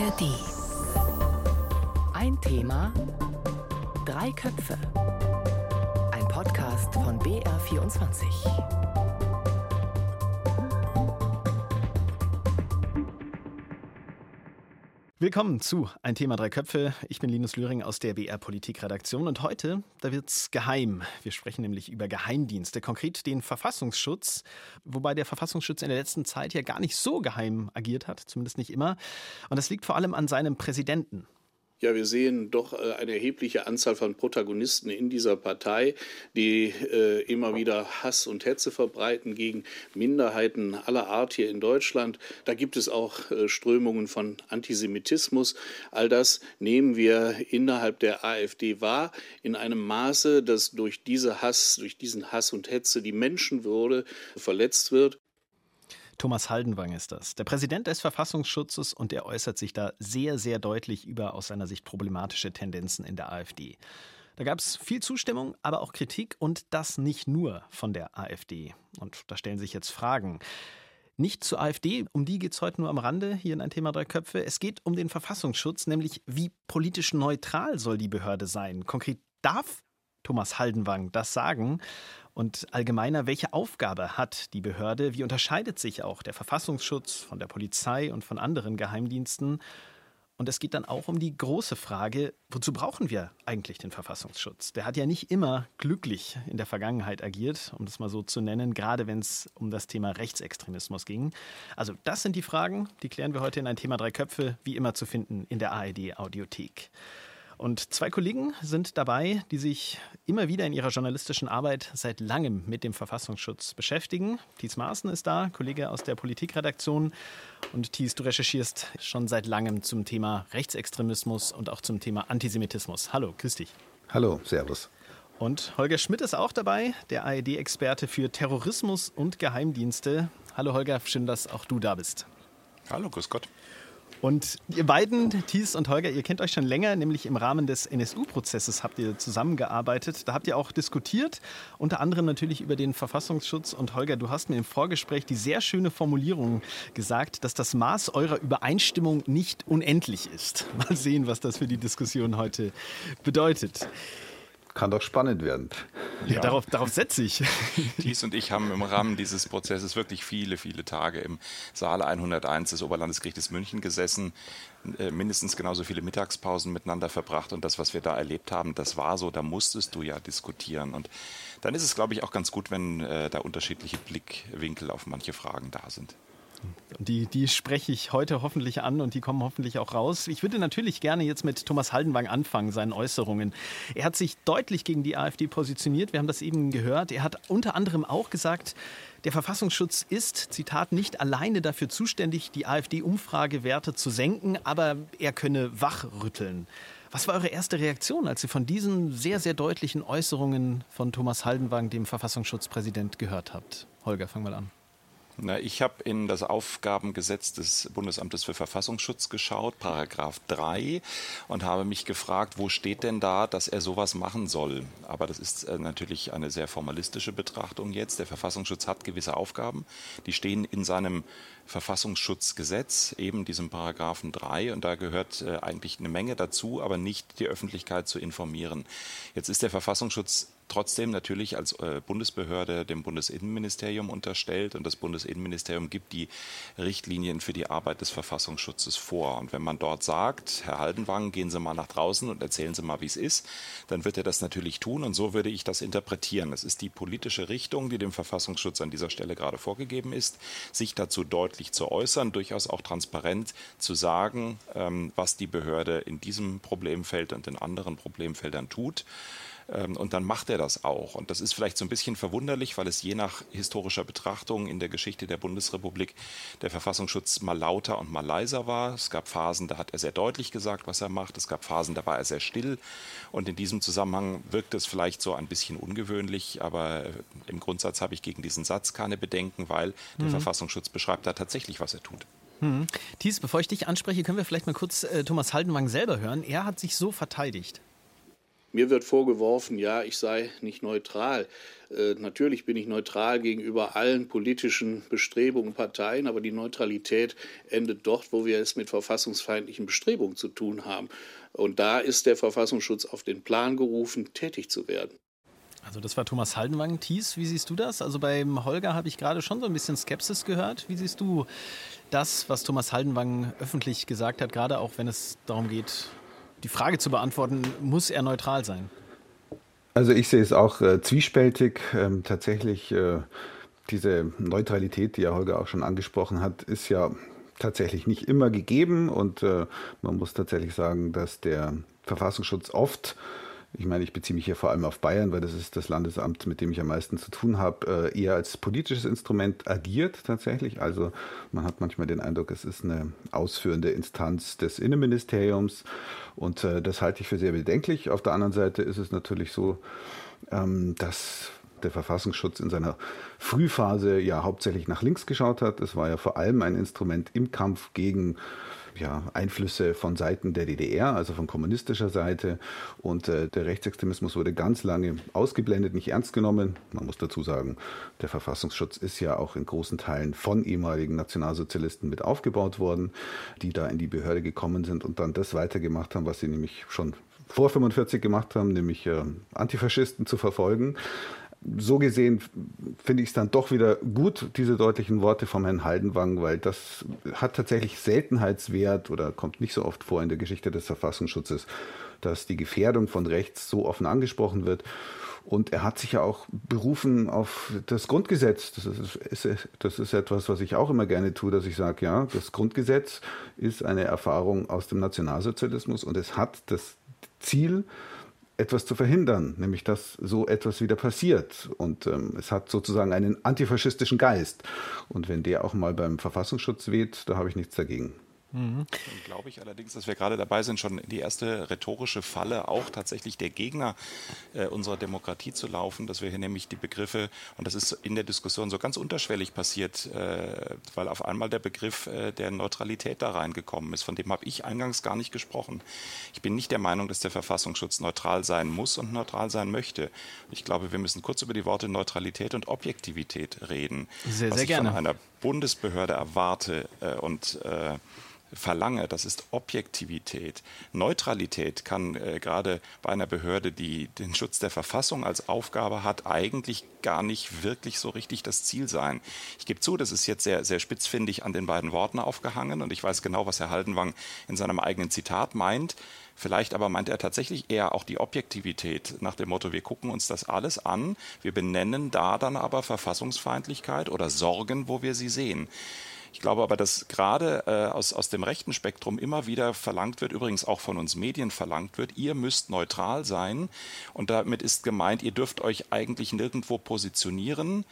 ARD. Ein Thema, drei Köpfe. Ein Podcast von BR24. Willkommen zu Ein Thema Drei Köpfe. Ich bin Linus Lühring aus der BR Politikredaktion und heute, da wird's geheim. Wir sprechen nämlich über Geheimdienste, konkret den Verfassungsschutz, wobei der Verfassungsschutz in der letzten Zeit ja gar nicht so geheim agiert hat, zumindest nicht immer. Und das liegt vor allem an seinem Präsidenten. Ja, wir sehen doch äh, eine erhebliche Anzahl von Protagonisten in dieser Partei, die äh, immer wieder Hass und Hetze verbreiten gegen Minderheiten aller Art hier in Deutschland. Da gibt es auch äh, Strömungen von Antisemitismus. All das nehmen wir innerhalb der AfD wahr in einem Maße, dass durch diese Hass, durch diesen Hass und Hetze die Menschenwürde verletzt wird. Thomas Haldenwang ist das, der Präsident des Verfassungsschutzes und er äußert sich da sehr, sehr deutlich über aus seiner Sicht problematische Tendenzen in der AfD. Da gab es viel Zustimmung, aber auch Kritik und das nicht nur von der AfD. Und da stellen sich jetzt Fragen. Nicht zur AfD, um die geht es heute nur am Rande, hier in ein Thema drei Köpfe. Es geht um den Verfassungsschutz, nämlich wie politisch neutral soll die Behörde sein. Konkret darf Thomas Haldenwang das sagen? Und allgemeiner, welche Aufgabe hat die Behörde? Wie unterscheidet sich auch der Verfassungsschutz von der Polizei und von anderen Geheimdiensten? Und es geht dann auch um die große Frage, wozu brauchen wir eigentlich den Verfassungsschutz? Der hat ja nicht immer glücklich in der Vergangenheit agiert, um das mal so zu nennen, gerade wenn es um das Thema Rechtsextremismus ging. Also das sind die Fragen, die klären wir heute in ein Thema Drei Köpfe, wie immer zu finden in der ARD Audiothek. Und zwei Kollegen sind dabei, die sich immer wieder in ihrer journalistischen Arbeit seit langem mit dem Verfassungsschutz beschäftigen. Thies Maaßen ist da, Kollege aus der Politikredaktion. Und Thies, du recherchierst schon seit langem zum Thema Rechtsextremismus und auch zum Thema Antisemitismus. Hallo, grüß dich. Hallo, Servus. Und Holger Schmidt ist auch dabei, der AED-Experte für Terrorismus und Geheimdienste. Hallo Holger, schön, dass auch du da bist. Hallo, grüß Gott. Und ihr beiden, Thies und Holger, ihr kennt euch schon länger, nämlich im Rahmen des NSU-Prozesses habt ihr zusammengearbeitet. Da habt ihr auch diskutiert, unter anderem natürlich über den Verfassungsschutz. Und Holger, du hast mir im Vorgespräch die sehr schöne Formulierung gesagt, dass das Maß eurer Übereinstimmung nicht unendlich ist. Mal sehen, was das für die Diskussion heute bedeutet. Kann doch spannend werden. Ja, ja. Darauf, darauf setze ich. Thies und ich haben im Rahmen dieses Prozesses wirklich viele, viele Tage im Saal 101 des Oberlandesgerichtes München gesessen, äh, mindestens genauso viele Mittagspausen miteinander verbracht und das, was wir da erlebt haben, das war so, da musstest du ja diskutieren. Und dann ist es, glaube ich, auch ganz gut, wenn äh, da unterschiedliche Blickwinkel auf manche Fragen da sind. Die, die spreche ich heute hoffentlich an und die kommen hoffentlich auch raus. Ich würde natürlich gerne jetzt mit Thomas Haldenwang anfangen, seinen Äußerungen. Er hat sich deutlich gegen die AfD positioniert. Wir haben das eben gehört. Er hat unter anderem auch gesagt, der Verfassungsschutz ist, Zitat, nicht alleine dafür zuständig, die AfD-Umfragewerte zu senken, aber er könne wachrütteln. Was war eure erste Reaktion, als ihr von diesen sehr, sehr deutlichen Äußerungen von Thomas Haldenwang, dem Verfassungsschutzpräsident, gehört habt? Holger, fang mal an. Na, ich habe in das Aufgabengesetz des Bundesamtes für Verfassungsschutz geschaut, Paragraph 3, und habe mich gefragt, wo steht denn da, dass er sowas machen soll? Aber das ist äh, natürlich eine sehr formalistische Betrachtung jetzt. Der Verfassungsschutz hat gewisse Aufgaben, die stehen in seinem Verfassungsschutzgesetz, eben diesem Paragraphen 3, und da gehört äh, eigentlich eine Menge dazu, aber nicht die Öffentlichkeit zu informieren. Jetzt ist der Verfassungsschutz trotzdem natürlich als äh, Bundesbehörde dem Bundesinnenministerium unterstellt und das Bundesinnenministerium gibt die Richtlinien für die Arbeit des Verfassungsschutzes vor. Und wenn man dort sagt, Herr Haldenwang, gehen Sie mal nach draußen und erzählen Sie mal, wie es ist, dann wird er das natürlich tun und so würde ich das interpretieren. Es ist die politische Richtung, die dem Verfassungsschutz an dieser Stelle gerade vorgegeben ist, sich dazu deutlich zu äußern, durchaus auch transparent zu sagen, ähm, was die Behörde in diesem Problemfeld und in anderen Problemfeldern tut. Ähm, und dann macht er das auch. Und das ist vielleicht so ein bisschen verwunderlich, weil es je nach historischer Betrachtung in der Geschichte der Bundesrepublik der Verfassungsschutz mal lauter und mal leiser war. Es gab Phasen, da hat er sehr deutlich gesagt, was er macht. Es gab Phasen, da war er sehr still. Und in diesem Zusammenhang wirkt es vielleicht so ein bisschen ungewöhnlich, aber im Grundsatz habe ich gegen diesen Satz keine Bedenken, weil der mhm. Verfassungsschutz beschreibt da tatsächlich, was er tut. Hm. Thies, bevor ich dich anspreche, können wir vielleicht mal kurz äh, Thomas Haldenwang selber hören. Er hat sich so verteidigt. Mir wird vorgeworfen, ja, ich sei nicht neutral. Äh, natürlich bin ich neutral gegenüber allen politischen Bestrebungen, Parteien, aber die Neutralität endet dort, wo wir es mit verfassungsfeindlichen Bestrebungen zu tun haben. Und da ist der Verfassungsschutz auf den Plan gerufen, tätig zu werden. Also das war Thomas Haldenwang. Thies, wie siehst du das? Also beim Holger habe ich gerade schon so ein bisschen Skepsis gehört. Wie siehst du das, was Thomas Haldenwang öffentlich gesagt hat, gerade auch wenn es darum geht, die Frage zu beantworten, muss er neutral sein? Also ich sehe es auch äh, zwiespältig. Ähm, tatsächlich äh, diese Neutralität, die ja Holger auch schon angesprochen hat, ist ja tatsächlich nicht immer gegeben und äh, man muss tatsächlich sagen, dass der Verfassungsschutz oft ich meine, ich beziehe mich hier vor allem auf Bayern, weil das ist das Landesamt, mit dem ich am meisten zu tun habe, äh, eher als politisches Instrument agiert tatsächlich. Also man hat manchmal den Eindruck, es ist eine ausführende Instanz des Innenministeriums und äh, das halte ich für sehr bedenklich. Auf der anderen Seite ist es natürlich so, ähm, dass der Verfassungsschutz in seiner Frühphase ja hauptsächlich nach links geschaut hat. Es war ja vor allem ein Instrument im Kampf gegen ja, Einflüsse von Seiten der DDR, also von kommunistischer Seite. Und äh, der Rechtsextremismus wurde ganz lange ausgeblendet, nicht ernst genommen. Man muss dazu sagen, der Verfassungsschutz ist ja auch in großen Teilen von ehemaligen Nationalsozialisten mit aufgebaut worden, die da in die Behörde gekommen sind und dann das weitergemacht haben, was sie nämlich schon vor 45 gemacht haben, nämlich äh, Antifaschisten zu verfolgen so gesehen finde ich es dann doch wieder gut, diese deutlichen Worte vom Herrn Haldenwang, weil das hat tatsächlich Seltenheitswert oder kommt nicht so oft vor in der Geschichte des Verfassungsschutzes, dass die Gefährdung von rechts so offen angesprochen wird. Und er hat sich ja auch berufen auf das Grundgesetz. Das ist, das ist etwas, was ich auch immer gerne tue, dass ich sage, ja, das Grundgesetz ist eine Erfahrung aus dem Nationalsozialismus und es hat das Ziel, etwas zu verhindern, nämlich dass so etwas wieder passiert. Und ähm, es hat sozusagen einen antifaschistischen Geist. Und wenn der auch mal beim Verfassungsschutz weht, da habe ich nichts dagegen. Mhm. Dann glaube ich allerdings, dass wir gerade dabei sind, schon in die erste rhetorische Falle auch tatsächlich der Gegner äh, unserer Demokratie zu laufen, dass wir hier nämlich die Begriffe, und das ist in der Diskussion so ganz unterschwellig passiert, äh, weil auf einmal der Begriff äh, der Neutralität da reingekommen ist. Von dem habe ich eingangs gar nicht gesprochen. Ich bin nicht der Meinung, dass der Verfassungsschutz neutral sein muss und neutral sein möchte. Ich glaube, wir müssen kurz über die Worte Neutralität und Objektivität reden. Sehr, was sehr ich gerne. von einer Bundesbehörde erwarte äh, und äh, verlange, das ist Objektivität. Neutralität kann äh, gerade bei einer Behörde, die den Schutz der Verfassung als Aufgabe hat, eigentlich gar nicht wirklich so richtig das Ziel sein. Ich gebe zu, das ist jetzt sehr, sehr spitzfindig an den beiden Worten aufgehangen und ich weiß genau, was Herr Haldenwang in seinem eigenen Zitat meint. Vielleicht aber meint er tatsächlich eher auch die Objektivität nach dem Motto, wir gucken uns das alles an, wir benennen da dann aber Verfassungsfeindlichkeit oder Sorgen, wo wir sie sehen. Ich glaube aber, dass gerade äh, aus, aus dem rechten Spektrum immer wieder verlangt wird, übrigens auch von uns Medien verlangt wird, ihr müsst neutral sein. Und damit ist gemeint, ihr dürft euch eigentlich nirgendwo positionieren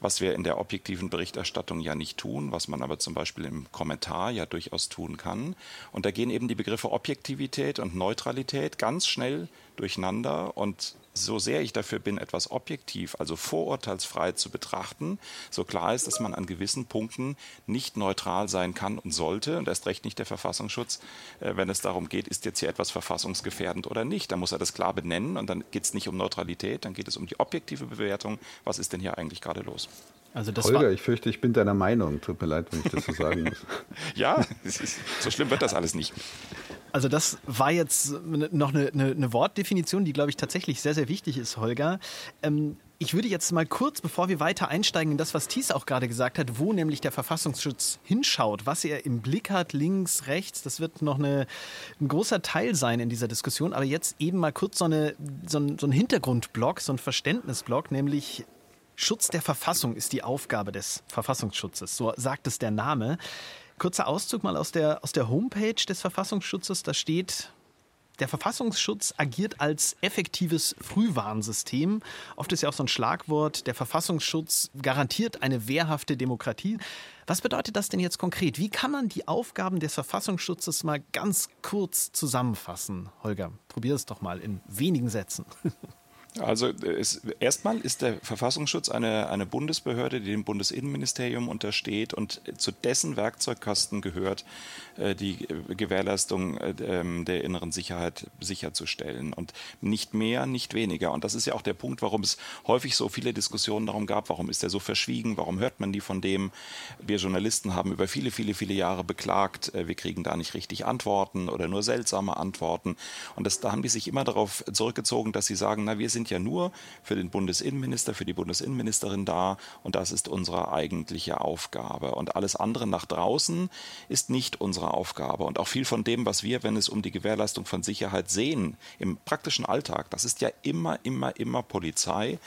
was wir in der objektiven Berichterstattung ja nicht tun, was man aber zum Beispiel im Kommentar ja durchaus tun kann. Und da gehen eben die Begriffe Objektivität und Neutralität ganz schnell durcheinander und so sehr ich dafür bin, etwas objektiv, also vorurteilsfrei zu betrachten, so klar ist, dass man an gewissen Punkten nicht neutral sein kann und sollte, und erst recht nicht der Verfassungsschutz, äh, wenn es darum geht, ist jetzt hier etwas verfassungsgefährdend oder nicht. Da muss er das klar benennen und dann geht es nicht um Neutralität, dann geht es um die objektive Bewertung. Was ist denn hier eigentlich gerade los? Also Holger, ich fürchte, ich bin deiner Meinung. Tut mir leid, wenn ich das so sagen muss. ja, so schlimm wird das alles nicht. Also das war jetzt noch eine, eine, eine Wortdefinition, die, glaube ich, tatsächlich sehr, sehr wichtig ist, Holger. Ähm, ich würde jetzt mal kurz, bevor wir weiter einsteigen in das, was Thies auch gerade gesagt hat, wo nämlich der Verfassungsschutz hinschaut, was er im Blick hat, links, rechts, das wird noch eine, ein großer Teil sein in dieser Diskussion. Aber jetzt eben mal kurz so, eine, so, ein, so ein Hintergrundblock, so ein Verständnisblock, nämlich Schutz der Verfassung ist die Aufgabe des Verfassungsschutzes, so sagt es der Name. Kurzer Auszug mal aus der, aus der Homepage des Verfassungsschutzes. Da steht, der Verfassungsschutz agiert als effektives Frühwarnsystem. Oft ist ja auch so ein Schlagwort, der Verfassungsschutz garantiert eine wehrhafte Demokratie. Was bedeutet das denn jetzt konkret? Wie kann man die Aufgaben des Verfassungsschutzes mal ganz kurz zusammenfassen? Holger, probier es doch mal in wenigen Sätzen. Also es, erstmal ist der Verfassungsschutz eine, eine Bundesbehörde, die dem Bundesinnenministerium untersteht und zu dessen Werkzeugkasten gehört, äh, die Gewährleistung äh, ähm, der inneren Sicherheit sicherzustellen. Und nicht mehr, nicht weniger. Und das ist ja auch der Punkt, warum es häufig so viele Diskussionen darum gab, warum ist er so verschwiegen, warum hört man die von dem. Wir Journalisten haben über viele, viele, viele Jahre beklagt, äh, wir kriegen da nicht richtig Antworten oder nur seltsame Antworten. Und das, da haben die sich immer darauf zurückgezogen, dass sie sagen, na, wir sind ja nur für den Bundesinnenminister, für die Bundesinnenministerin da und das ist unsere eigentliche Aufgabe. Und alles andere nach draußen ist nicht unsere Aufgabe. Und auch viel von dem, was wir, wenn es um die Gewährleistung von Sicherheit sehen, im praktischen Alltag, das ist ja immer, immer, immer Polizei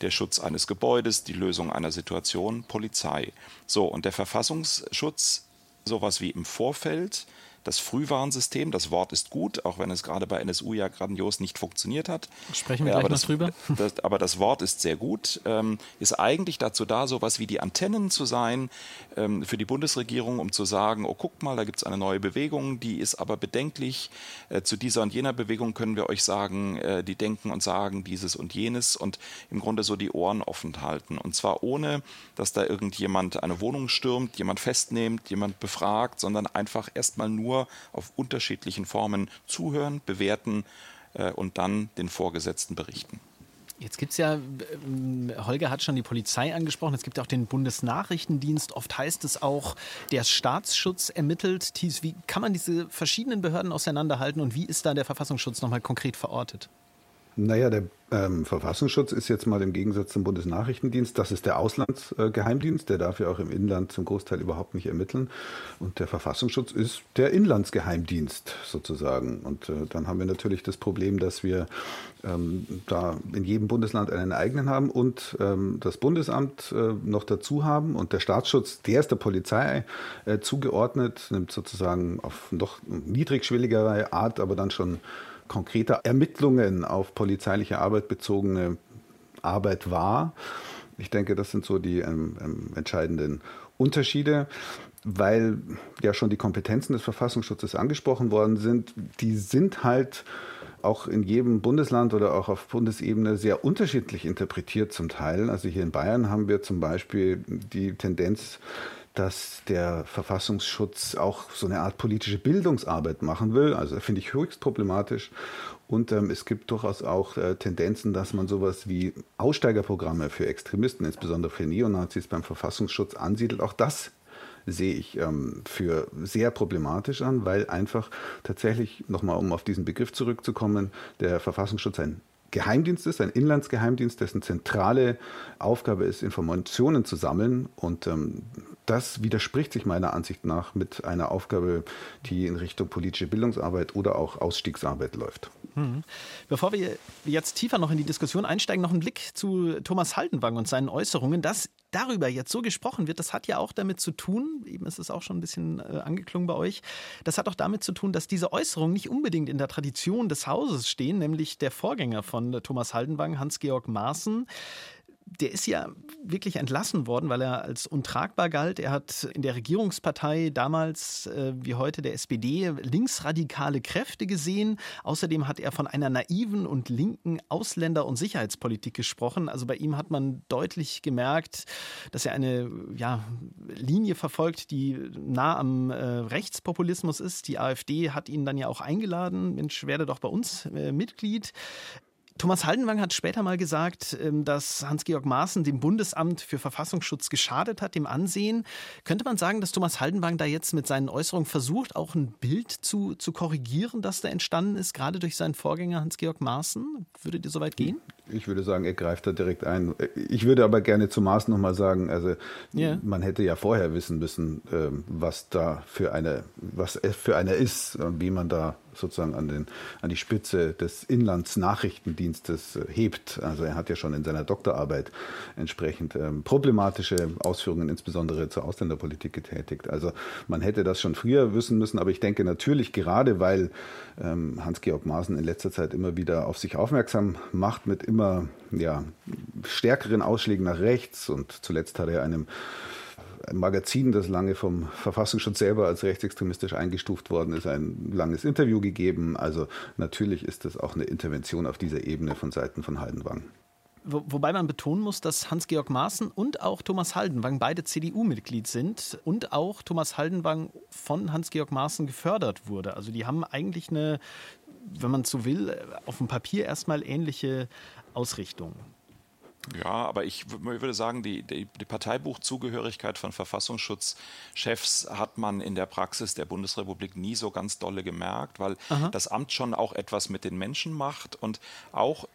der Schutz eines Gebäudes, die Lösung einer Situation, Polizei. So, und der Verfassungsschutz, sowas wie im Vorfeld, das Frühwarnsystem, das Wort ist gut, auch wenn es gerade bei NSU ja grandios nicht funktioniert hat. Sprechen wir gleich aber noch drüber. Das, aber das Wort ist sehr gut, ähm, ist eigentlich dazu da, sowas wie die Antennen zu sein ähm, für die Bundesregierung, um zu sagen, oh guck mal, da gibt es eine neue Bewegung, die ist aber bedenklich. Äh, zu dieser und jener Bewegung können wir euch sagen, äh, die denken und sagen dieses und jenes und im Grunde so die Ohren offen halten. Und zwar ohne, dass da irgendjemand eine Wohnung stürmt, jemand festnimmt, jemand befragt, sondern einfach erstmal nur nur auf unterschiedlichen Formen zuhören, bewerten äh, und dann den Vorgesetzten berichten. Jetzt gibt es ja, äh, Holger hat schon die Polizei angesprochen, es gibt auch den Bundesnachrichtendienst. Oft heißt es auch, der Staatsschutz ermittelt. Thies, wie kann man diese verschiedenen Behörden auseinanderhalten und wie ist da der Verfassungsschutz nochmal konkret verortet? Naja, der ähm, Verfassungsschutz ist jetzt mal im Gegensatz zum Bundesnachrichtendienst, das ist der Auslandsgeheimdienst, äh, der darf ja auch im Inland zum Großteil überhaupt nicht ermitteln. Und der Verfassungsschutz ist der Inlandsgeheimdienst sozusagen. Und äh, dann haben wir natürlich das Problem, dass wir ähm, da in jedem Bundesland einen eigenen haben und ähm, das Bundesamt äh, noch dazu haben. Und der Staatsschutz, der ist der Polizei äh, zugeordnet, nimmt sozusagen auf noch niedrigschwelligere Art, aber dann schon konkreter Ermittlungen auf polizeiliche Arbeit bezogene Arbeit war. Ich denke, das sind so die ähm, ähm, entscheidenden Unterschiede, weil ja schon die Kompetenzen des Verfassungsschutzes angesprochen worden sind. Die sind halt auch in jedem Bundesland oder auch auf Bundesebene sehr unterschiedlich interpretiert zum Teil. Also hier in Bayern haben wir zum Beispiel die Tendenz, dass der Verfassungsschutz auch so eine Art politische Bildungsarbeit machen will. Also finde ich höchst problematisch. Und ähm, es gibt durchaus auch äh, Tendenzen, dass man sowas wie Aussteigerprogramme für Extremisten, insbesondere für Neonazis beim Verfassungsschutz ansiedelt. Auch das sehe ich ähm, für sehr problematisch an, weil einfach tatsächlich, nochmal um auf diesen Begriff zurückzukommen, der Verfassungsschutz ein Geheimdienst ist, ein Inlandsgeheimdienst, dessen zentrale Aufgabe ist, Informationen zu sammeln. Und ähm, das widerspricht sich meiner Ansicht nach mit einer Aufgabe, die in Richtung politische Bildungsarbeit oder auch Ausstiegsarbeit läuft. Mhm. Bevor wir jetzt tiefer noch in die Diskussion einsteigen, noch ein Blick zu Thomas Haldenwang und seinen Äußerungen. Dass darüber jetzt so gesprochen wird, das hat ja auch damit zu tun, eben ist es auch schon ein bisschen äh, angeklungen bei euch, das hat auch damit zu tun, dass diese Äußerungen nicht unbedingt in der Tradition des Hauses stehen, nämlich der Vorgänger von Thomas Haldenwang, Hans-Georg Maaßen der ist ja wirklich entlassen worden, weil er als untragbar galt. Er hat in der Regierungspartei damals äh, wie heute der SPD linksradikale Kräfte gesehen. Außerdem hat er von einer naiven und linken Ausländer- und Sicherheitspolitik gesprochen. Also bei ihm hat man deutlich gemerkt, dass er eine ja, Linie verfolgt, die nah am äh, Rechtspopulismus ist. Die AfD hat ihn dann ja auch eingeladen. Mensch, werde doch bei uns äh, Mitglied. Thomas Haldenwang hat später mal gesagt, ähm, dass Hans-Georg Maaßen dem Bundesamt für Verfassungsschutz geschadet hat, dem Ansehen. Könnte man sagen, dass Thomas Haldenwang da jetzt mit seinen Äußerungen versucht, auch ein Bild zu, zu korrigieren, das da entstanden ist, gerade durch seinen Vorgänger Hans-Georg Maaßen? Würdet ihr so weit gehen? Ich würde sagen, er greift da direkt ein. Ich würde aber gerne zu Maaßen nochmal sagen, also yeah. man hätte ja vorher wissen müssen, ähm, was da für eine, was für einer ist, wie man da sozusagen an, den, an die Spitze des Inlandsnachrichtendienstes äh, hebt. Also er hat ja schon in seiner Doktorarbeit entsprechend ähm, problematische Ausführungen insbesondere zur Ausländerpolitik getätigt. Also man hätte das schon früher wissen müssen, aber ich denke natürlich gerade, weil ähm, Hans-Georg Maaßen in letzter Zeit immer wieder auf sich aufmerksam macht mit immer ja, stärkeren Ausschlägen nach rechts und zuletzt hat er einem Magazin, das lange vom Verfassungsschutz selber als rechtsextremistisch eingestuft worden ist, ein langes Interview gegeben. Also natürlich ist das auch eine Intervention auf dieser Ebene von Seiten von Haldenwang. Wo, wobei man betonen muss, dass Hans-Georg Maaßen und auch Thomas Haldenwang beide CDU-Mitglied sind und auch Thomas Haldenwang von Hans-Georg Maaßen gefördert wurde. Also die haben eigentlich eine, wenn man so will, auf dem Papier erstmal ähnliche Ausrichtung. Ja, aber ich würde sagen, die, die, die, Parteibuchzugehörigkeit von Verfassungsschutzchefs hat man in der Praxis der Bundesrepublik nie so ganz dolle gemerkt, weil Aha. das Amt schon auch etwas mit den Menschen macht und auch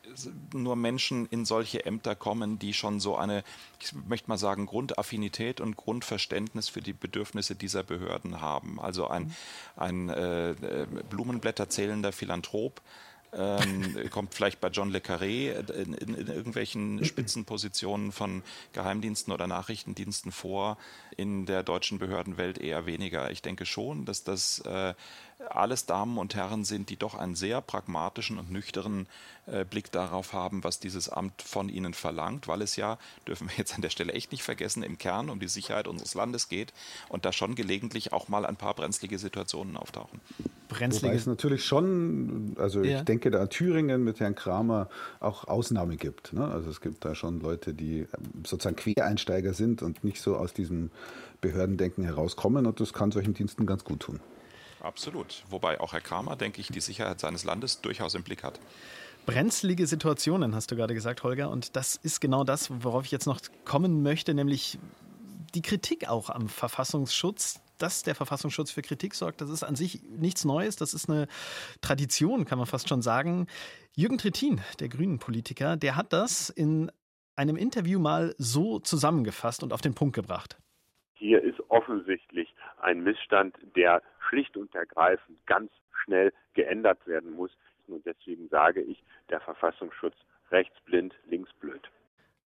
nur Menschen in solche Ämter kommen, die schon so eine, ich möchte mal sagen, Grundaffinität und Grundverständnis für die Bedürfnisse dieser Behörden haben. Also ein, ein äh, äh Blumenblätter zählender Philanthrop ähm, kommt vielleicht bei John Le Carré in, in, in, irgendwelchen Spitzenpositionen von Geheimdiensten oder Nachrichtendiensten vor, in der deutschen Behördenwelt eher weniger. Ich denke schon, dass das äh, alles Damen und Herren sind, die doch einen sehr pragmatischen und nüchternen äh, Blick darauf haben, was dieses Amt von ihnen verlangt, weil es ja, dürfen wir jetzt an der Stelle echt nicht vergessen, im Kern um die Sicherheit unseres Landes geht und da schon gelegentlich auch mal ein paar brenzlige Situationen auftauchen. Brenzlige. Wobei es natürlich schon, also ja. ich denke da an Thüringen mit Herrn Kramer auch Ausnahme gibt. Ne? Also es gibt da schon Leute, die ähm, sozusagen Quereinsteiger sind und nicht so aus diesem Behördendenken herauskommen und das kann solchen Diensten ganz gut tun. Absolut. Wobei auch Herr Kramer, denke ich, die Sicherheit seines Landes durchaus im Blick hat. Brenzlige Situationen, hast du gerade gesagt, Holger. Und das ist genau das, worauf ich jetzt noch kommen möchte, nämlich die Kritik auch am Verfassungsschutz. Dass der Verfassungsschutz für Kritik sorgt, das ist an sich nichts Neues. Das ist eine Tradition, kann man fast schon sagen. Jürgen Trittin, der Grünen-Politiker, der hat das in einem Interview mal so zusammengefasst und auf den Punkt gebracht. Hier ist offensichtlich ein Missstand, der schlicht und ergreifend ganz schnell geändert werden muss. Und deswegen sage ich, der Verfassungsschutz rechtsblind, linksblöd.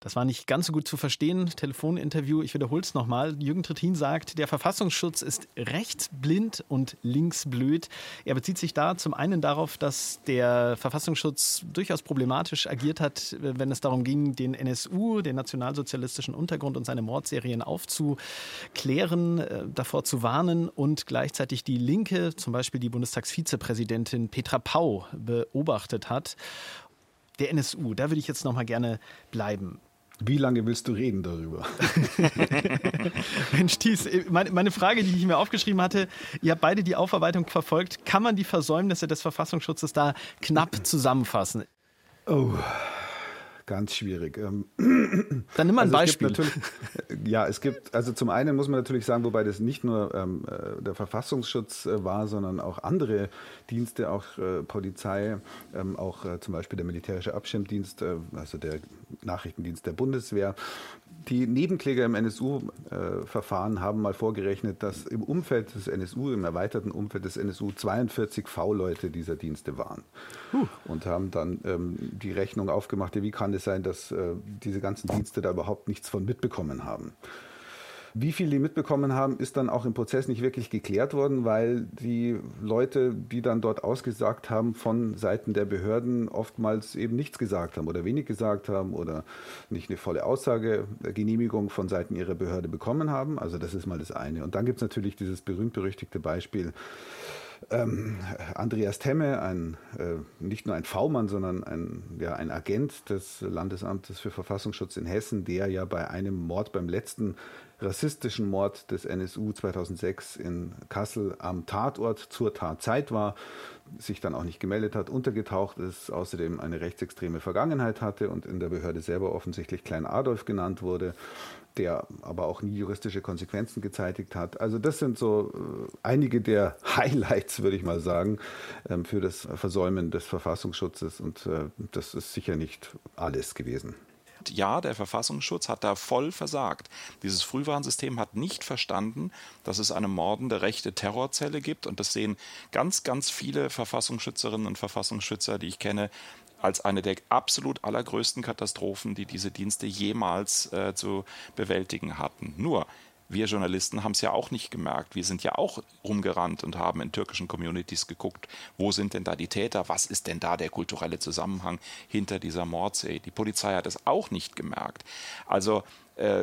Das war nicht ganz so gut zu verstehen. Telefoninterview, ich wiederhole es nochmal. Jürgen Trittin sagt, der Verfassungsschutz ist rechtsblind und linksblöd. Er bezieht sich da zum einen darauf, dass der Verfassungsschutz durchaus problematisch agiert hat, wenn es darum ging, den NSU, den nationalsozialistischen Untergrund und seine Mordserien aufzuklären, äh, davor zu warnen und gleichzeitig die Linke, zum Beispiel die Bundestagsvizepräsidentin Petra Pau, beobachtet hat. Der NSU, da würde ich jetzt noch mal gerne bleiben. Wie lange willst du reden darüber? Mensch, Thies, meine Frage, die ich mir aufgeschrieben hatte, ihr habt beide die Aufarbeitung verfolgt. Kann man die Versäumnisse des Verfassungsschutzes da knapp zusammenfassen? Oh, ganz schwierig. Ähm, Dann nimm mal ein also Beispiel. ja, es gibt, also zum einen muss man natürlich sagen, wobei das nicht nur ähm, äh, der Verfassungsschutz äh, war, sondern auch andere Dienste, auch äh, Polizei, ähm, auch äh, zum Beispiel der militärische Abschirmdienst, äh, also der Nachrichtendienst der Bundeswehr. Die Nebenkläger im NSU-Verfahren haben mal vorgerechnet, dass im Umfeld des NSU, im erweiterten Umfeld des NSU, 42 V-Leute dieser Dienste waren. Huh. Und haben dann ähm, die Rechnung aufgemacht, wie kann es sein, dass äh, diese ganzen Dienste da überhaupt nichts von mitbekommen haben. Wie viel die mitbekommen haben, ist dann auch im Prozess nicht wirklich geklärt worden, weil die Leute, die dann dort ausgesagt haben, von Seiten der Behörden oftmals eben nichts gesagt haben oder wenig gesagt haben oder nicht eine volle Aussagegenehmigung von Seiten ihrer Behörde bekommen haben. Also das ist mal das eine. Und dann gibt es natürlich dieses berühmt-berüchtigte Beispiel, ähm, Andreas Temme, ein, äh, nicht nur ein V-Mann, sondern ein, ja, ein Agent des Landesamtes für Verfassungsschutz in Hessen, der ja bei einem Mord, beim letzten rassistischen Mord des NSU 2006 in Kassel am Tatort zur Tatzeit war, sich dann auch nicht gemeldet hat, untergetaucht ist, außerdem eine rechtsextreme Vergangenheit hatte und in der Behörde selber offensichtlich Klein Adolf genannt wurde, der aber auch nie juristische Konsequenzen gezeitigt hat. Also das sind so äh, einige der Highlights, würde ich mal sagen, ähm, für das Versäumen des Verfassungsschutzes und äh, das ist sicher nicht alles gewesen ja, der Verfassungsschutz hat da voll versagt. Dieses Frühwarnsystem hat nicht verstanden, dass es eine mordende rechte Terrorzelle gibt. Und das sehen ganz, ganz viele Verfassungsschützerinnen und Verfassungsschützer, die ich kenne, als eine der absolut allergrößten Katastrophen, die diese Dienste jemals äh, zu bewältigen hatten. Nur, wir Journalisten haben es ja auch nicht gemerkt. Wir sind ja auch rumgerannt und haben in türkischen Communities geguckt, wo sind denn da die Täter, was ist denn da der kulturelle Zusammenhang hinter dieser Mordserie. Die Polizei hat es auch nicht gemerkt. Also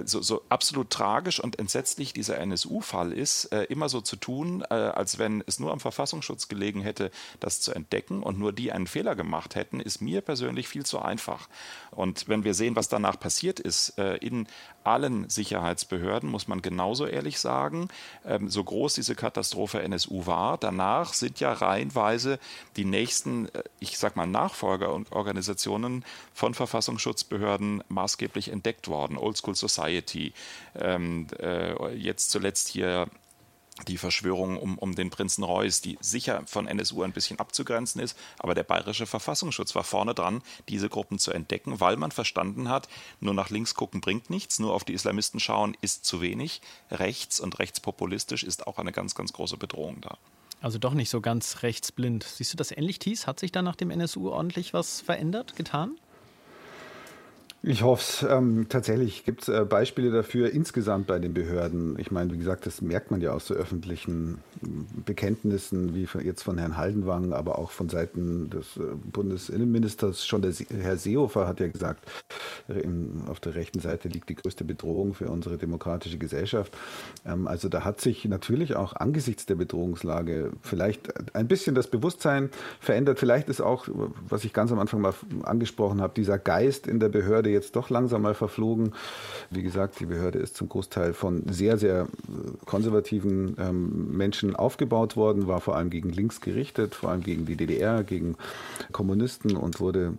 so, so, absolut tragisch und entsetzlich dieser NSU-Fall ist, äh, immer so zu tun, äh, als wenn es nur am Verfassungsschutz gelegen hätte, das zu entdecken und nur die einen Fehler gemacht hätten, ist mir persönlich viel zu einfach. Und wenn wir sehen, was danach passiert ist, äh, in allen Sicherheitsbehörden, muss man genauso ehrlich sagen, ähm, so groß diese Katastrophe NSU war, danach sind ja reihenweise die nächsten, äh, ich sag mal, Nachfolgerorganisationen von Verfassungsschutzbehörden maßgeblich entdeckt worden. Old School Society, ähm, äh, jetzt zuletzt hier die Verschwörung um, um den Prinzen Reuß, die sicher von NSU ein bisschen abzugrenzen ist, aber der bayerische Verfassungsschutz war vorne dran, diese Gruppen zu entdecken, weil man verstanden hat, nur nach links gucken bringt nichts, nur auf die Islamisten schauen ist zu wenig, rechts und rechtspopulistisch ist auch eine ganz, ganz große Bedrohung da. Also doch nicht so ganz rechtsblind. Siehst du das ähnlich, Thies? Hat sich da nach dem NSU ordentlich was verändert, getan? Ich hoffe es. Ähm, tatsächlich gibt es äh, Beispiele dafür insgesamt bei den Behörden. Ich meine, wie gesagt, das merkt man ja aus so öffentlichen Bekenntnissen, wie jetzt von Herrn Haldenwang, aber auch von Seiten des äh, Bundesinnenministers. Schon der Herr Seehofer hat ja gesagt, auf der rechten Seite liegt die größte Bedrohung für unsere demokratische Gesellschaft. Ähm, also da hat sich natürlich auch angesichts der Bedrohungslage vielleicht ein bisschen das Bewusstsein verändert. Vielleicht ist auch, was ich ganz am Anfang mal angesprochen habe, dieser Geist in der Behörde jetzt doch langsam mal verflogen. Wie gesagt, die Behörde ist zum Großteil von sehr, sehr äh, konservativen ähm, Menschen aufgebaut worden, war vor allem gegen links gerichtet, vor allem gegen die DDR, gegen Kommunisten und wurde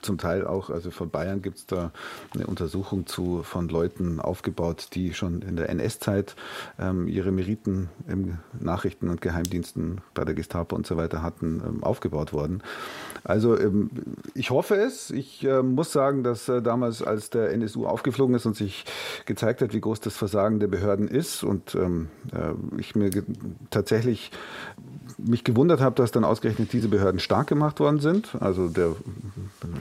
zum Teil auch, also von Bayern gibt es da eine Untersuchung zu von Leuten aufgebaut, die schon in der NS-Zeit ähm, ihre Meriten im Nachrichten- und Geheimdiensten bei der Gestapo und so weiter hatten, ähm, aufgebaut worden. Also ähm, ich hoffe es. Ich äh, muss sagen, dass äh, damals, als der NSU aufgeflogen ist und sich gezeigt hat, wie groß das Versagen der Behörden ist und ähm, äh, ich mir tatsächlich mich gewundert habe, dass dann ausgerechnet diese Behörden stark gemacht worden sind. Also der,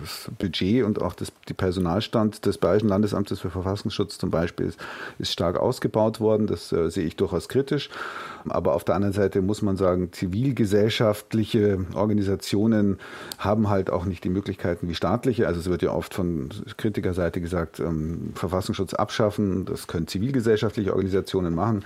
das Budget und auch das, die Personalstand des Bayerischen Landesamtes für Verfassungsschutz zum Beispiel ist, ist stark ausgebaut worden. Das äh, sehe ich durchaus kritisch. Aber auf der anderen Seite muss man sagen, zivilgesellschaftliche Organisationen haben halt auch nicht die Möglichkeiten wie staatliche. Also es wird ja oft von Kritikerseite gesagt, ähm, Verfassungsschutz abschaffen. Das können zivilgesellschaftliche Organisationen machen.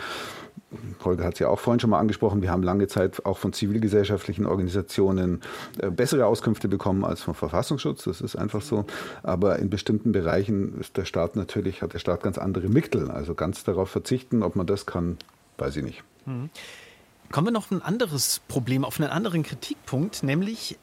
Holger hat es ja auch vorhin schon mal angesprochen, wir haben lange Zeit auch von zivilgesellschaftlichen Organisationen äh, bessere Auskünfte bekommen als vom Verfassungsschutz. Das ist einfach so. Aber in bestimmten Bereichen ist der Staat natürlich, hat der Staat ganz andere Mittel. Also ganz darauf verzichten, ob man das kann, weiß ich nicht. Mhm. Kommen wir noch auf ein anderes Problem, auf einen anderen Kritikpunkt, nämlich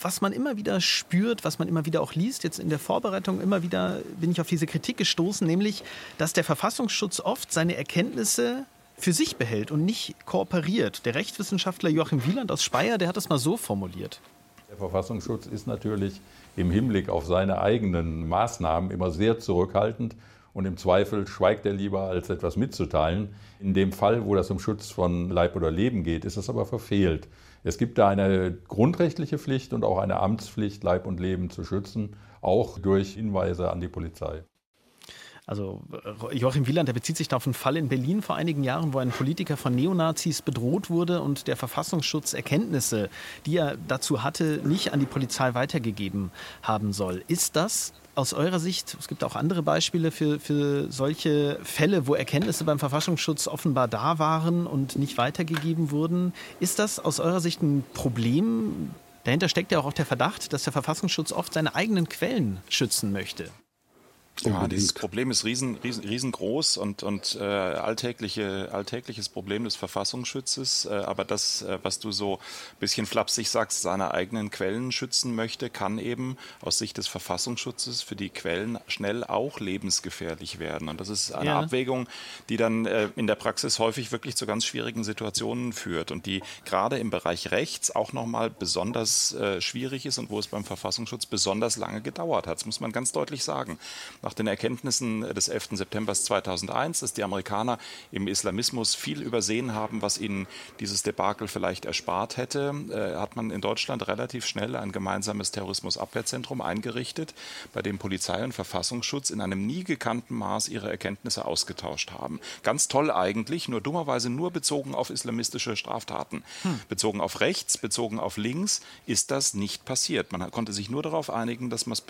was man immer wieder spürt, was man immer wieder auch liest, jetzt in der Vorbereitung immer wieder bin ich auf diese Kritik gestoßen, nämlich, dass der Verfassungsschutz oft seine Erkenntnisse für sich behält und nicht kooperiert. Der Rechtswissenschaftler Joachim Wieland aus Speyer, der hat das mal so formuliert. Der Verfassungsschutz ist natürlich im Hinblick auf seine eigenen Maßnahmen immer sehr zurückhaltend und im Zweifel schweigt er lieber, als etwas mitzuteilen. In dem Fall, wo das um Schutz von Leib oder Leben geht, ist das aber verfehlt. Es gibt da eine grundrechtliche Pflicht und auch eine Amtspflicht, Leib und Leben zu schützen, auch durch Hinweise an die Polizei. Also äh, Joachim Wieland, der bezieht sich da auf einen Fall in Berlin vor einigen Jahren, wo ein Politiker von Neonazis bedroht wurde und der Verfassungsschutz Erkenntnisse, die er dazu hatte, nicht an die Polizei weitergegeben haben soll. Ist das aus eurer Sicht, es gibt auch andere Beispiele für, für solche Fälle, wo Erkenntnisse beim Verfassungsschutz offenbar da waren und nicht weitergegeben wurden. Ist das aus eurer Sicht ein Problem? Dahinter steckt ja auch der Verdacht, dass der Verfassungsschutz oft seine eigenen Quellen schützen möchte. Ja, dieses Problem ist riesen, riesen, riesengroß und, und äh, alltägliche, alltägliches Problem des Verfassungsschutzes. Äh, aber das, äh, was du so ein bisschen flapsig sagst, seine eigenen Quellen schützen möchte, kann eben aus Sicht des Verfassungsschutzes für die Quellen schnell auch lebensgefährlich werden. Und das ist eine ja. Abwägung, die dann äh, in der Praxis häufig wirklich zu ganz schwierigen Situationen führt und die gerade im Bereich Rechts auch nochmal besonders äh, schwierig ist und wo es beim Verfassungsschutz besonders lange gedauert hat. Das muss man ganz deutlich sagen nach den Erkenntnissen des 11. September 2001, dass die Amerikaner im Islamismus viel übersehen haben, was ihnen dieses Debakel vielleicht erspart hätte, äh, hat man in Deutschland relativ schnell ein gemeinsames Terrorismusabwehrzentrum eingerichtet, bei dem Polizei und Verfassungsschutz in einem nie gekannten Maß ihre Erkenntnisse ausgetauscht haben. Ganz toll eigentlich, nur dummerweise nur bezogen auf islamistische Straftaten. Hm. Bezogen auf rechts, bezogen auf links ist das nicht passiert. Man konnte sich nur darauf einigen, dass man es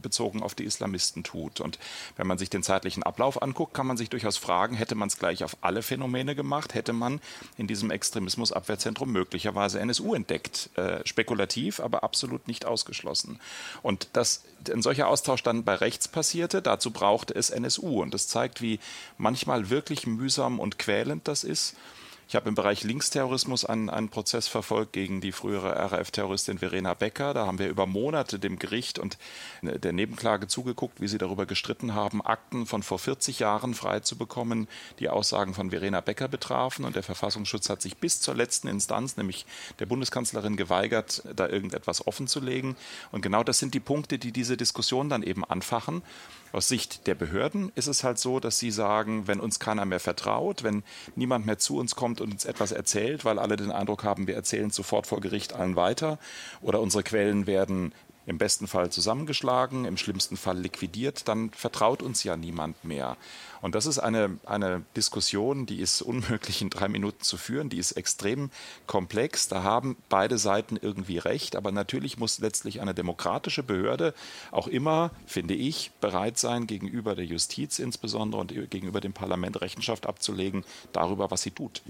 bezogen auf die Islamisten tut. Und wenn man sich den zeitlichen Ablauf anguckt, kann man sich durchaus fragen, hätte man es gleich auf alle Phänomene gemacht, hätte man in diesem Extremismusabwehrzentrum möglicherweise NSU entdeckt. Äh, spekulativ, aber absolut nicht ausgeschlossen. Und dass ein solcher Austausch dann bei rechts passierte, dazu brauchte es NSU. Und das zeigt, wie manchmal wirklich mühsam und quälend das ist. Ich habe im Bereich Linksterrorismus einen, einen Prozess verfolgt gegen die frühere RAF-Terroristin Verena Becker. Da haben wir über Monate dem Gericht und äh, der Nebenklage zugeguckt, wie sie darüber gestritten haben, Akten von vor 40 Jahren freizubekommen, die Aussagen von Verena Becker betrafen. Und der Verfassungsschutz hat sich bis zur letzten Instanz, nämlich der Bundeskanzlerin, geweigert, da irgendetwas offenzulegen. Und genau das sind die Punkte, die diese Diskussion dann eben anfachen. Aus Sicht der Behörden ist es halt so, dass sie sagen, wenn uns keiner mehr vertraut, wenn niemand mehr zu uns kommt und uns etwas erzählt, weil alle den Eindruck haben, wir erzählen sofort vor Gericht allen weiter oder unsere Quellen werden im besten Fall zusammengeschlagen, im schlimmsten Fall liquidiert, dann vertraut uns ja niemand mehr. Und das ist eine, eine Diskussion, die ist unmöglich in drei Minuten zu führen, die ist extrem komplex. Da haben beide Seiten irgendwie recht, aber natürlich muss letztlich eine demokratische Behörde auch immer, finde ich, bereit sein, gegenüber der Justiz insbesondere und gegenüber dem Parlament Rechenschaft abzulegen darüber, was sie tut.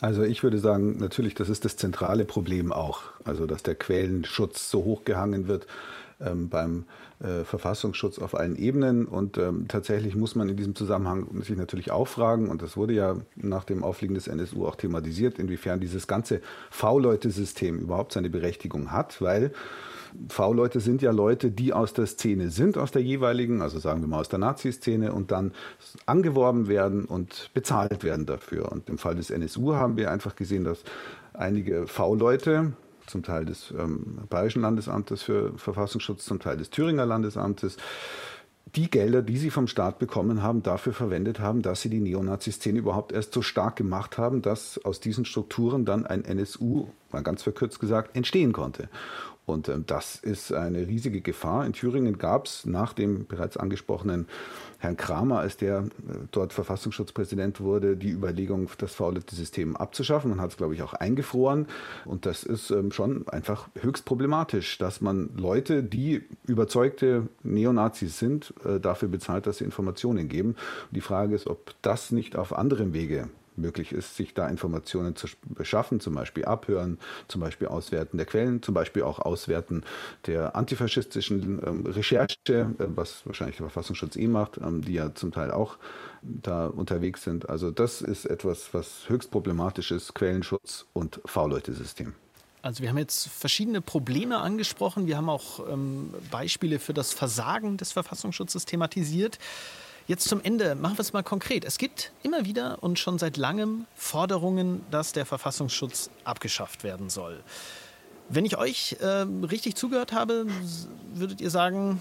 Also ich würde sagen, natürlich, das ist das zentrale Problem auch. Also dass der Quellenschutz so hochgehangen wird ähm, beim äh, Verfassungsschutz auf allen Ebenen. Und ähm, tatsächlich muss man in diesem Zusammenhang sich natürlich auch fragen, und das wurde ja nach dem Aufliegen des NSU auch thematisiert, inwiefern dieses ganze V-Leute-System überhaupt seine Berechtigung hat, weil V-Leute sind ja Leute, die aus der Szene sind, aus der jeweiligen, also sagen wir mal aus der Nazi-Szene und dann angeworben werden und bezahlt werden dafür. Und im Fall des NSU haben wir einfach gesehen, dass einige V-Leute, zum Teil des ähm, Bayerischen Landesamtes für Verfassungsschutz, zum Teil des Thüringer Landesamtes, die Gelder, die sie vom Staat bekommen haben, dafür verwendet haben, dass sie die Neonazi-Szene überhaupt erst so stark gemacht haben, dass aus diesen Strukturen dann ein NSU, mal ganz verkürzt gesagt, entstehen konnte. Und ähm, das ist eine riesige Gefahr. In Thüringen gab es nach dem bereits angesprochenen Herrn Kramer, als der äh, dort Verfassungsschutzpräsident wurde, die Überlegung, das verordnete System abzuschaffen. Man hat es, glaube ich, auch eingefroren. Und das ist ähm, schon einfach höchst problematisch, dass man Leute, die überzeugte Neonazis sind, äh, dafür bezahlt, dass sie Informationen geben. Und die Frage ist, ob das nicht auf anderem Wege möglich ist, sich da Informationen zu beschaffen, zum Beispiel abhören, zum Beispiel Auswerten der Quellen, zum Beispiel auch Auswerten der antifaschistischen ähm, Recherche, äh, was wahrscheinlich der Verfassungsschutz eh macht, ähm, die ja zum Teil auch da unterwegs sind. Also das ist etwas, was höchst problematisch ist, Quellenschutz und V-Leute-System. Also wir haben jetzt verschiedene Probleme angesprochen. Wir haben auch ähm, Beispiele für das Versagen des Verfassungsschutzes thematisiert. Jetzt zum Ende machen wir es mal konkret. Es gibt immer wieder und schon seit langem Forderungen, dass der Verfassungsschutz abgeschafft werden soll. Wenn ich euch äh, richtig zugehört habe, würdet ihr sagen,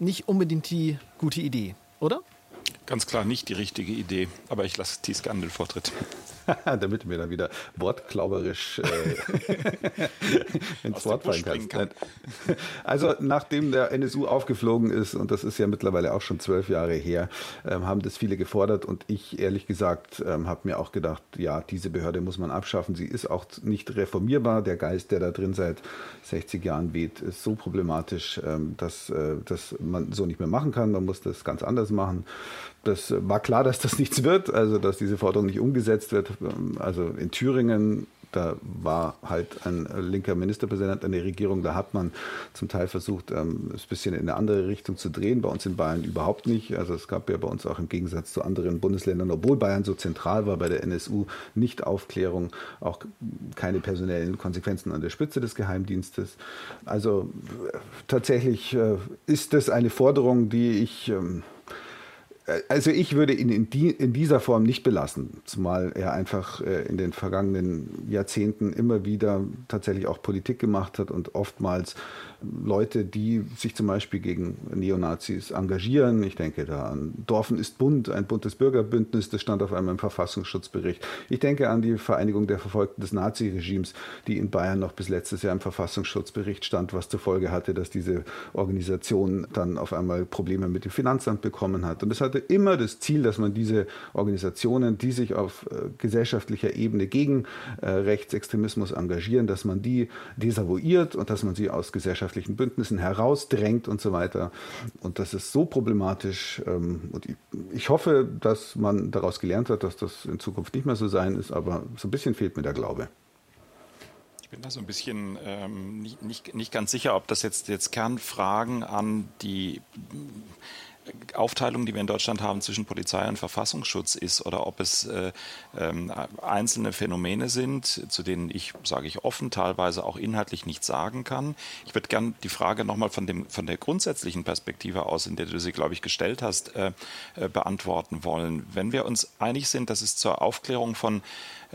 nicht unbedingt die gute Idee, oder? Ganz klar nicht die richtige Idee, aber ich lasse Thies Gandel Vortritt. Damit mir dann wieder wortklauberisch äh, ins Wort fallen kannst. Kann. Also nachdem der NSU aufgeflogen ist, und das ist ja mittlerweile auch schon zwölf Jahre her, ähm, haben das viele gefordert und ich ehrlich gesagt ähm, habe mir auch gedacht, ja, diese Behörde muss man abschaffen. Sie ist auch nicht reformierbar. Der Geist, der da drin seit 60 Jahren weht, ist so problematisch, ähm, dass, äh, dass man so nicht mehr machen kann. Man muss das ganz anders machen. Das war klar, dass das nichts wird, also dass diese Forderung nicht umgesetzt wird. Also in Thüringen, da war halt ein linker Ministerpräsident an der Regierung, da hat man zum Teil versucht, ähm, es ein bisschen in eine andere Richtung zu drehen. Bei uns in Bayern überhaupt nicht. Also es gab ja bei uns auch im Gegensatz zu anderen Bundesländern, obwohl Bayern so zentral war bei der NSU, nicht Aufklärung, auch keine personellen Konsequenzen an der Spitze des Geheimdienstes. Also tatsächlich äh, ist das eine Forderung, die ich ähm, äh, also ich würde ihn in, die, in, dieser Form nicht belassen, zumal er einfach äh, in den vergangenen Jahrzehnten immer wieder tatsächlich auch Politik gemacht hat und oftmals Leute, die sich zum Beispiel gegen Neonazis engagieren. Ich denke da an Dorfen ist bunt, ein buntes Bürgerbündnis, das stand auf einmal im Verfassungsschutzbericht. Ich denke an die Vereinigung der Verfolgten des Naziregimes, die in Bayern noch bis letztes Jahr im Verfassungsschutzbericht stand, was zur Folge hatte, dass diese Organisation dann auf einmal Probleme mit dem Finanzamt bekommen hat. Und es hatte immer das Ziel, dass man diese Organisationen, die sich auf äh, gesellschaftlicher Ebene gegen äh, Rechtsextremismus engagieren, dass man die desavouiert und dass man sie aus Gesellschaft wirtschaftlichen Bündnissen herausdrängt und so weiter. Und das ist so problematisch. Ähm, und ich hoffe, dass man daraus gelernt hat, dass das in Zukunft nicht mehr so sein ist, aber so ein bisschen fehlt mir der Glaube. Ich bin da so ein bisschen ähm, nicht, nicht, nicht ganz sicher, ob das jetzt, jetzt Kernfragen an die Aufteilung, die wir in Deutschland haben zwischen Polizei und Verfassungsschutz ist oder ob es äh, äh, einzelne Phänomene sind, zu denen ich, sage ich offen, teilweise auch inhaltlich nichts sagen kann. Ich würde gerne die Frage nochmal von, von der grundsätzlichen Perspektive aus, in der du sie, glaube ich, gestellt hast, äh, äh beantworten wollen. Wenn wir uns einig sind, dass es zur Aufklärung von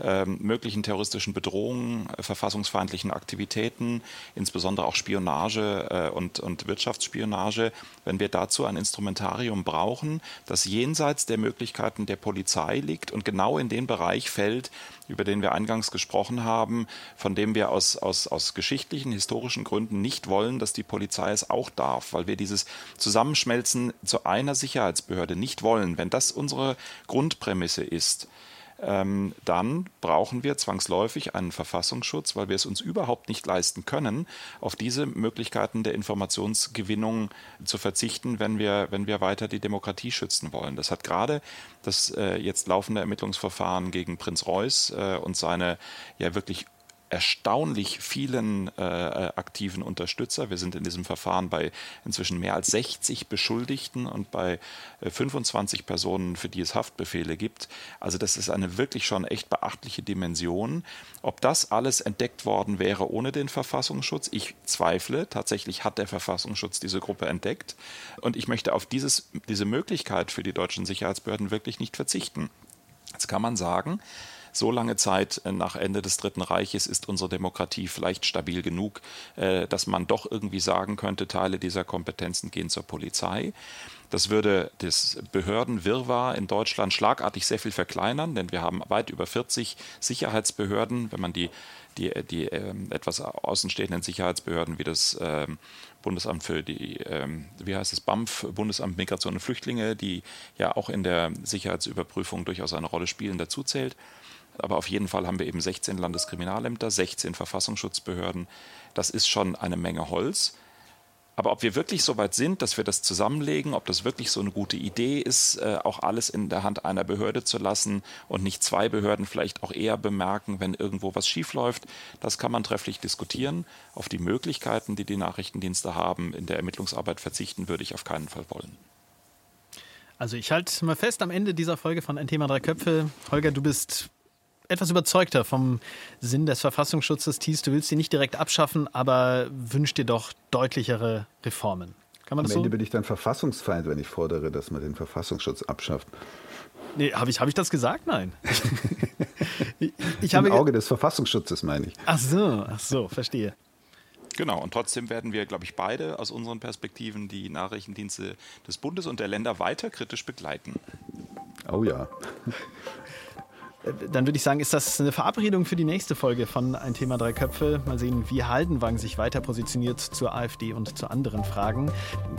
ähm, möglichen terroristischen Bedrohungen, äh, verfassungsfeindlichen Aktivitäten, insbesondere auch Spionage äh, und, und Wirtschaftsspionage, wenn wir dazu ein Instrumentarium brauchen, das jenseits der Möglichkeiten der Polizei liegt und genau in den Bereich fällt, über den wir eingangs gesprochen haben, von dem wir aus, aus, aus geschichtlichen, historischen Gründen nicht wollen, dass die Polizei es auch darf, weil wir dieses Zusammenschmelzen zu einer Sicherheitsbehörde nicht wollen. Wenn das unsere Grundprämisse ist, ähm, dann brauchen wir zwangsläufig einen Verfassungsschutz, weil wir es uns überhaupt nicht leisten können, auf diese Möglichkeiten der Informationsgewinnung zu verzichten, wenn wir, wenn wir weiter die Demokratie schützen wollen. Das hat gerade das äh, jetzt laufende Ermittlungsverfahren gegen Prinz Reuß äh, und seine ja wirklich erstaunlich vielen äh, aktiven Unterstützer. Wir sind in diesem Verfahren bei inzwischen mehr als 60 Beschuldigten und bei äh, 25 Personen, für die es Haftbefehle gibt. Also das ist eine wirklich schon echt beachtliche Dimension. Ob das alles entdeckt worden wäre ohne den Verfassungsschutz, ich zweifle. Tatsächlich hat der Verfassungsschutz diese Gruppe entdeckt. Und ich möchte auf dieses, diese Möglichkeit für die deutschen Sicherheitsbehörden wirklich nicht verzichten. Jetzt kann man sagen, so lange Zeit äh, nach Ende des Dritten Reiches ist unsere Demokratie vielleicht stabil genug, äh, dass man doch irgendwie sagen könnte, Teile dieser Kompetenzen gehen zur Polizei. Das würde das Behördenwirrwarr in Deutschland schlagartig sehr viel verkleinern, denn wir haben weit über 40 Sicherheitsbehörden, wenn man die, die, die äh, etwas außenstehenden Sicherheitsbehörden wie das äh, Bundesamt für die, ähm, wie heißt es, BAMF, Bundesamt Migration und Flüchtlinge, die ja auch in der Sicherheitsüberprüfung durchaus eine Rolle spielen, dazu zählt. Aber auf jeden Fall haben wir eben 16 Landeskriminalämter, 16 Verfassungsschutzbehörden. Das ist schon eine Menge Holz. Aber ob wir wirklich so weit sind, dass wir das zusammenlegen, ob das wirklich so eine gute Idee ist, äh, auch alles in der Hand einer Behörde zu lassen und nicht zwei Behörden vielleicht auch eher bemerken, wenn irgendwo was schiefläuft, das kann man trefflich diskutieren. Auf die Möglichkeiten, die die Nachrichtendienste haben, in der Ermittlungsarbeit verzichten, würde ich auf keinen Fall wollen. Also ich halte mal fest am Ende dieser Folge von Ein Thema Drei Köpfe. Holger, du bist etwas überzeugter vom Sinn des Verfassungsschutzes. Thies, du willst ihn nicht direkt abschaffen, aber wünschst dir doch deutlichere Reformen. Kann man Am das Ende so? bin ich dann Verfassungsfeind, wenn ich fordere, dass man den Verfassungsschutz abschafft. Nee, habe ich, hab ich das gesagt? Nein. ich, ich Im Auge des Verfassungsschutzes meine ich. Ach so, ach so, verstehe. Genau, und trotzdem werden wir, glaube ich, beide aus unseren Perspektiven die Nachrichtendienste des Bundes und der Länder weiter kritisch begleiten. Oh ja. Dann würde ich sagen, ist das eine Verabredung für die nächste Folge von Ein Thema Drei Köpfe. Mal sehen, wie Haldenwang sich weiter positioniert zur AfD und zu anderen Fragen.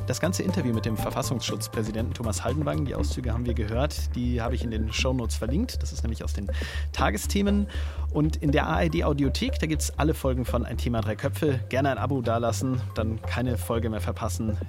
Das ganze Interview mit dem Verfassungsschutzpräsidenten Thomas Haldenwang, die Auszüge haben wir gehört, die habe ich in den Shownotes verlinkt. Das ist nämlich aus den Tagesthemen. Und in der ARD Audiothek, da gibt es alle Folgen von Ein Thema Drei Köpfe. Gerne ein Abo dalassen, dann keine Folge mehr verpassen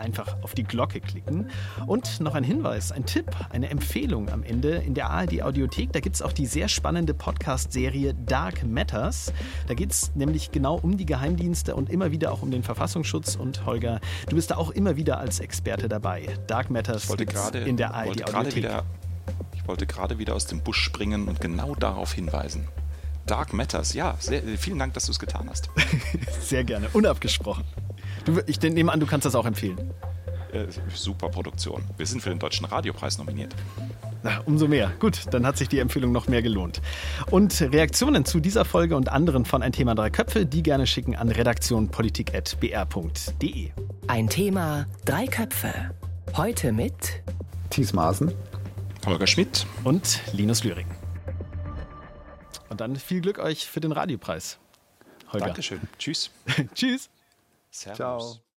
einfach auf die Glocke klicken. Und noch ein Hinweis, ein Tipp, eine Empfehlung am Ende. In der ARD Audiothek, da gibt es auch die sehr spannende Podcast-Serie Dark Matters. Da geht es nämlich genau um die Geheimdienste und immer wieder auch um den Verfassungsschutz. Und Holger, du bist da auch immer wieder als Experte dabei. Dark Matters grade, in der ARD Audiothek. Wieder, ich wollte gerade wieder aus dem Busch springen und genau darauf hinweisen. Dark Matters, ja, sehr, vielen Dank, dass du es getan hast. sehr gerne, unabgesprochen. Du, ich nehme an, du kannst das auch empfehlen. Äh, super Produktion. Wir sind für den Deutschen Radiopreis nominiert. Na, umso mehr. Gut, dann hat sich die Empfehlung noch mehr gelohnt. Und Reaktionen zu dieser Folge und anderen von Ein Thema Drei Köpfe, die gerne schicken an redaktionpolitik.br.de. Ein Thema Drei Köpfe. Heute mit Thies Maaßen, Holger Schmidt und Linus Lühring. Und dann viel Glück euch für den Radiopreis. Holger. Dankeschön. Tschüss. Tschüss. Servus. Ciao.